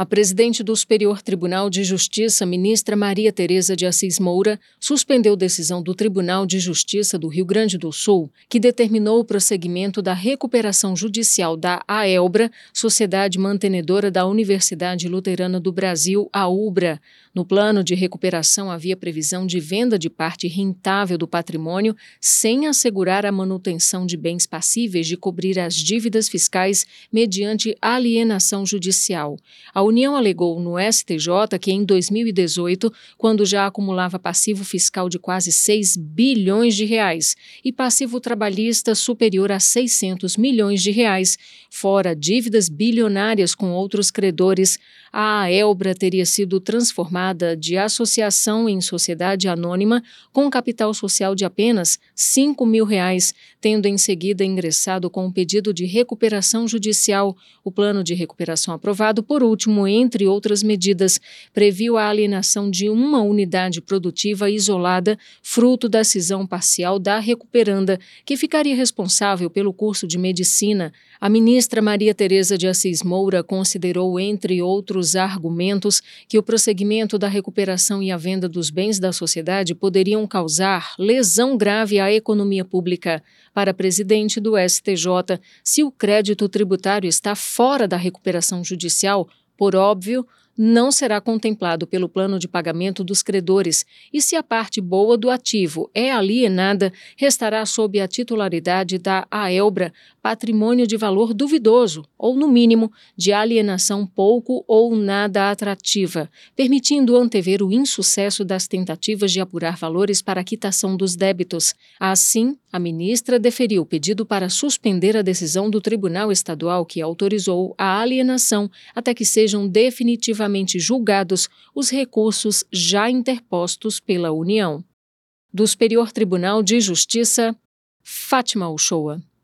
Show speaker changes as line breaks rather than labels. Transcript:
A presidente do Superior Tribunal de Justiça, ministra Maria Tereza de Assis Moura, suspendeu decisão do Tribunal de Justiça do Rio Grande do Sul, que determinou o prosseguimento da recuperação judicial da AELBRA, Sociedade Mantenedora da Universidade Luterana do Brasil, a UBRA. No plano de recuperação havia previsão de venda de parte rentável do patrimônio sem assegurar a manutenção de bens passíveis de cobrir as dívidas fiscais mediante alienação judicial. A União alegou no STJ que em 2018, quando já acumulava passivo fiscal de quase 6 bilhões de reais e passivo trabalhista superior a 600 milhões de reais, fora dívidas bilionárias com outros credores, a AELBRA teria sido transformada de associação em sociedade anônima com capital social de apenas 5 mil reais, tendo em seguida ingressado com um pedido de recuperação judicial. O plano de recuperação aprovado, por último, entre outras medidas, previu a alienação de uma unidade produtiva isolada, fruto da cisão parcial da recuperanda, que ficaria responsável pelo curso de medicina. A ministra Maria Tereza de Assis Moura considerou, entre outros argumentos, que o prosseguimento da recuperação e a venda dos bens da sociedade poderiam causar lesão grave à economia pública. Para presidente do STJ, se o crédito tributário está fora da recuperação judicial, por óbvio, não será contemplado pelo plano de pagamento dos credores e, se a parte boa do ativo é alienada, restará sob a titularidade da AELBRA patrimônio de valor duvidoso ou, no mínimo, de alienação pouco ou nada atrativa, permitindo antever o insucesso das tentativas de apurar valores para a quitação dos débitos. Assim, a ministra deferiu o pedido para suspender a decisão do Tribunal Estadual que autorizou a alienação até que sejam definitivamente julgados os recursos já interpostos pela União. Do Superior Tribunal de Justiça, Fátima Uchoa.